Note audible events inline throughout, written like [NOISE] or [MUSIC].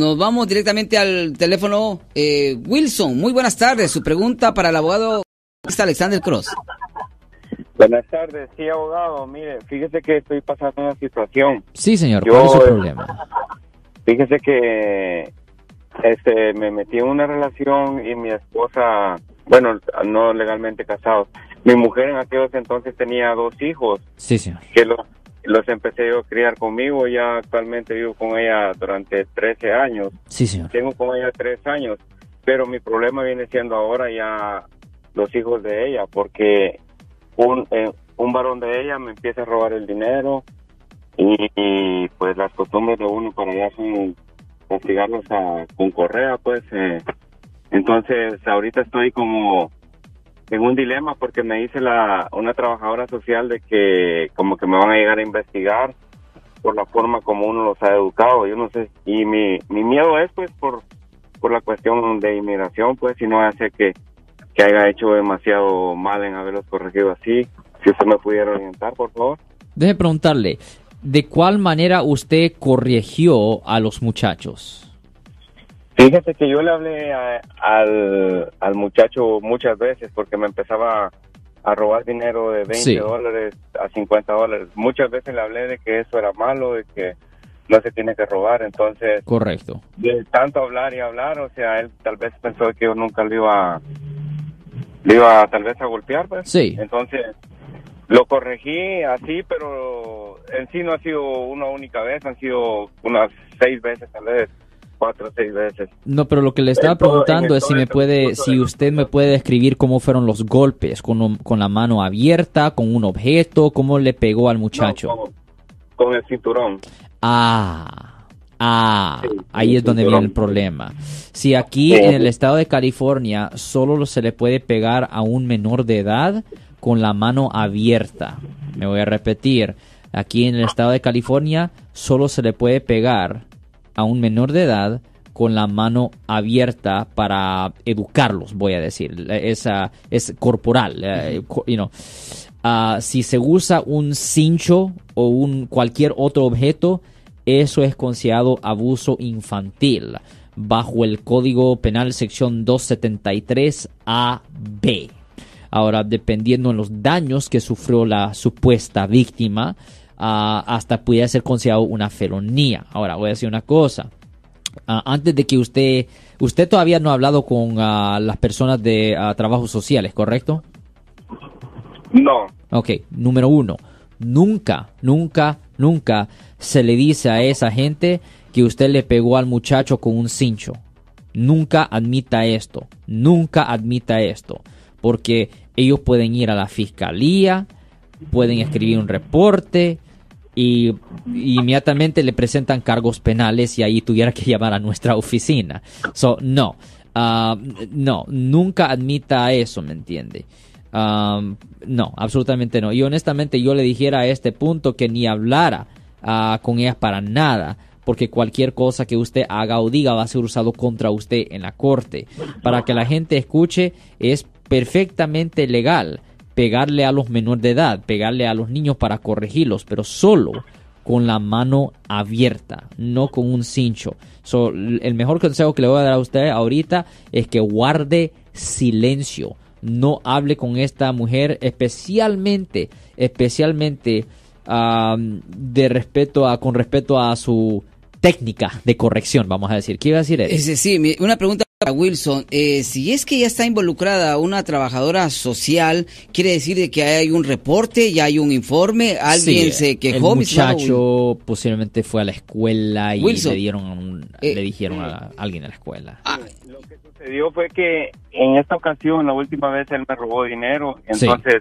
Nos vamos directamente al teléfono. Eh, Wilson, muy buenas tardes. Su pregunta para el abogado Alexander Cross. Buenas tardes, sí, abogado. Mire, fíjese que estoy pasando una situación. Sí, señor, ¿cuál es su problema? Fíjese que este, me metí en una relación y mi esposa, bueno, no legalmente casados. Mi mujer en aquellos entonces tenía dos hijos. Sí, señor. Que los, los empecé yo a criar conmigo. Ya actualmente vivo con ella durante 13 años. Sí, señor. Tengo con ella tres años. Pero mi problema viene siendo ahora ya los hijos de ella, porque un, eh, un varón de ella me empieza a robar el dinero y, pues las costumbres de uno para allá son castigarlos a, con correa, pues. Eh. Entonces, ahorita estoy como en un dilema porque me dice la una trabajadora social de que como que me van a llegar a investigar por la forma como uno los ha educado, yo no sé, y mi, mi miedo es pues por, por la cuestión de inmigración, pues si no hace que, que haya hecho demasiado mal en haberlos corregido así, si usted me pudiera orientar, por favor. Deje preguntarle, ¿de cuál manera usted corrigió a los muchachos? Fíjese que yo le hablé al, al muchacho muchas veces porque me empezaba a robar dinero de 20 dólares a 50 dólares. Muchas veces le hablé de que eso era malo, de que no se tiene que robar, entonces... Correcto. De tanto hablar y hablar, o sea, él tal vez pensó que yo nunca le iba, le iba tal vez a golpear, pues. Sí. Entonces, lo corregí así, pero en sí no ha sido una única vez, han sido unas seis veces tal vez cuatro o seis veces. No, pero lo que le estaba preguntando es si me puede, si usted me puede describir cómo fueron los golpes, con, con la mano abierta, con un objeto, cómo le pegó al muchacho. con, el cinturón. Ah, ah, ahí es donde viene el problema. Si aquí en el estado de California solo se le puede pegar a un menor de edad con la mano abierta. Me voy a repetir. Aquí en el estado de California solo se le puede pegar a un menor de edad con la mano abierta para educarlos, voy a decir. Esa es corporal, eh, ah, si se usa un cincho o un cualquier otro objeto, eso es considerado abuso infantil bajo el Código Penal sección 273 AB. Ahora, dependiendo de los daños que sufrió la supuesta víctima, hasta pudiera ser considerado una felonía. Ahora, voy a decir una cosa. antes de que usted, usted todavía no ha hablado con las personas de trabajos sociales, ¿correcto? No. Ok, número uno, nunca, nunca, nunca se le dice a esa gente que usted le pegó al muchacho con un cincho. Nunca admita esto, nunca admita esto, porque ellos pueden ir a la fiscalía, pueden escribir un reporte y, inmediatamente le presentan cargos penales y ahí tuviera que [LAUGHS] llamar a nuestra oficina. So, no, ah, no, nunca admita eso, ¿me entiende? Ah, no, absolutamente no. Y honestamente yo le dijera a este punto que ni hablara ah, con ellas para nada porque cualquier cosa que usted haga o diga va a ser usado contra usted en la corte. Para que la gente escuche, es perfectamente legal pegarle a los menores de edad, pegarle a los niños para corregirlos, pero solo con la mano abierta, no con un cincho. el mejor consejo que le voy a dar a usted ahorita es que guarde silencio. No hable con esta mujer, especialmente, especialmente de respeto a, con respeto a su técnica de corrección, vamos a decir. ¿Qué iba a decir él? Sí, una pregunta para Wilson. Eh, si es que ya está involucrada una trabajadora social, quiere decir de que hay un reporte, ya hay un informe, alguien se quejó. El muchacho posiblemente fue a la escuela y le dieron, eh, le dijeron a alguien a la escuela. Ah, lo que sucedió fue que en esta ocasión, la última vez, él me robó dinero, entonces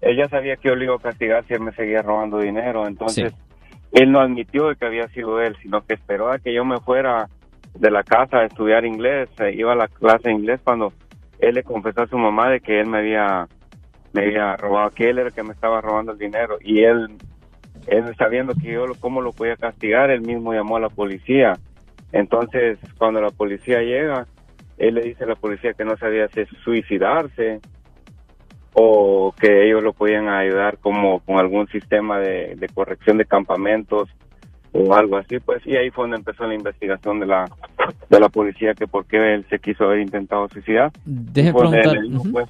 ella sabía que yo le iba a castigar si él me seguía robando dinero, entonces él no admitió que había sido él, sino que esperó a que yo me fuera de la casa a estudiar inglés, iba a la clase de inglés cuando él le confesó a su mamá de que él me había, me había robado, que él era el que me estaba robando el dinero y él, él sabiendo que yo cómo lo podía castigar, él mismo llamó a la policía. Entonces, cuando la policía llega, él le dice a la policía que no sabía si suicidarse o que ellos lo podían ayudar como con algún sistema de, corrección de campamentos o algo así, pues, y ahí fue donde empezó la investigación de la de la policía que por qué él se quiso haber intentado suicidar. Deje fue donde, él pues,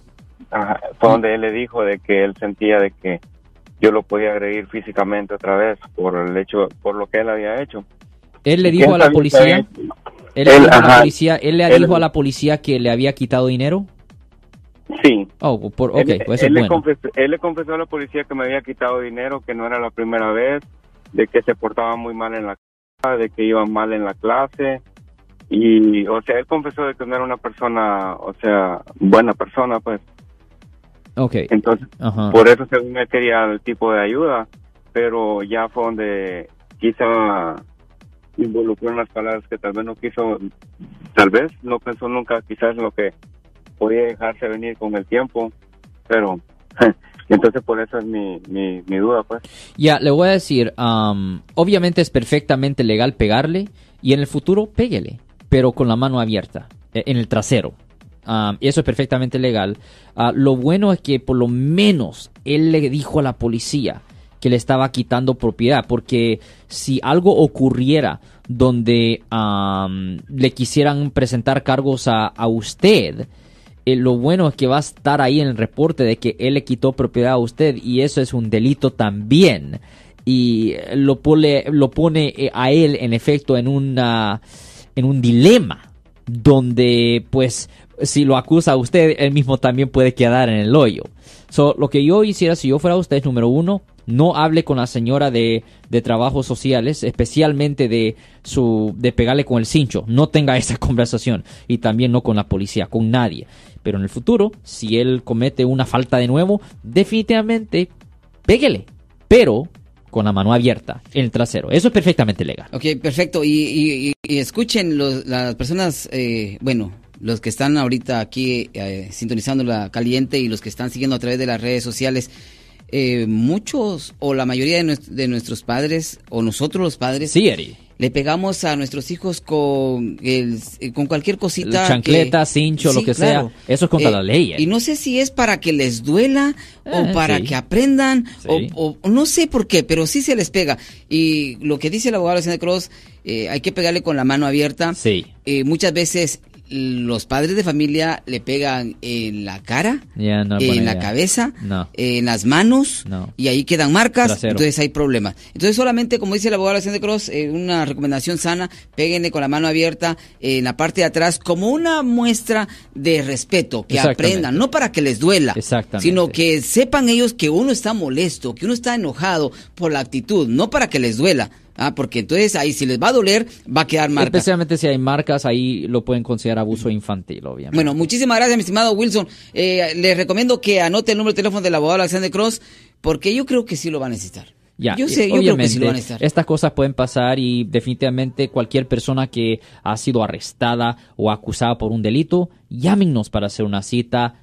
ajá, fue donde él le dijo de que él sentía de que yo lo podía agredir físicamente otra vez por el hecho, por lo que él había hecho. Él le dijo a la policía, él Él, dijo a la ajá. policía, él le Él- dijo a la policía que le había quitado dinero. Sí. Oh, por, ok, él, pues eso él es le bueno. confesó, él le confesó a la policía que me había quitado dinero, que no era la primera vez, de que se portaba muy mal en la casa, de que iba mal en la clase. Y, o sea, él confesó de que no era una persona, o sea, buena persona, pues. Ok, Entonces, ajá. por eso según él quería el tipo de ayuda, pero ya fue donde quizá involucró en las palabras que tal vez no quiso, tal vez no pensó nunca quizás lo que podía dejarse venir con el tiempo, pero [LAUGHS] entonces por eso es mi, mi, duda, pues. Ya, le voy a decir, am, obviamente es perfectamente legal pegarle y en el futuro péguele, pero con la mano abierta, eh, en el trasero. Am, eso es perfectamente legal. Ah, lo bueno es que por lo menos él le dijo a la policía que le estaba quitando propiedad, porque si algo ocurriera donde am, le quisieran presentar cargos a, a usted, eh, lo bueno es que va a estar ahí en el reporte de que él le quitó propiedad a usted y eso es un delito también. Y eh, lo pone, eh, a él en efecto en, una, en un dilema donde pues si lo acusa a usted, él mismo también puede quedar en el hoyo. So, lo que yo hiciera si yo fuera usted es número uno, no hable con la señora de, de trabajos sociales, especialmente de su de pegarle con el cincho. No tenga esa [LAUGHS] conversación y también no con la policía, con nadie. Pero en el futuro, si él comete una falta de nuevo, definitivamente péguele, pero con la mano abierta el trasero. Eso es perfectamente legal. Ok, perfecto. Y, y- y- escuchen las personas, eh, bueno, los que están ahorita aquí eh, sintonizando la caliente y los que están siguiendo a través de las redes sociales. Eh, muchos o la mayoría de, nues- de nuestros padres o nosotros los padres Sí, Eri. le pegamos a nuestros hijos con el, eh, con cualquier cosita Chancleta, que- cincho, lo que claro. sea. Eso es contra Eh, la ley. Eri. y no sé si es para que les duela Eh, o para sí. que aprendan o, o no sé por qué, pero sí se les pega. Y lo que dice el abogado de Cruz, eh, hay que pegarle con la mano abierta. Sí. Eh, muchas veces los padres de familia le pegan en la cara, no en la idea. cabeza, No. en las manos No. y ahí quedan marcas, Trasero. entonces hay problemas. Entonces solamente, como dice el abogado de Cruz, eh, una recomendación sana, péguenle con la mano abierta en la parte de atrás como una muestra de respeto, que aprendan, no para que les duela, sino que sepan ellos que uno está molesto, que uno está enojado por la actitud, no para que les duela. Ah, porque entonces ahí si les va a doler, va a quedar marca. Especialmente si hay marcas, ahí lo pueden considerar abuso infantil, obviamente. Bueno, muchísimas gracias, mi estimado Wilson. Eh, les recomiendo que anote el número de teléfono del abogado Alexander Cross, porque yo creo que sí lo va a necesitar. Ya, yo sé, yo creo que sí lo van a necesitar. Estas cosas pueden pasar y definitivamente cualquier persona que ha sido arrestada o acusada por un delito, llámenos para hacer una cita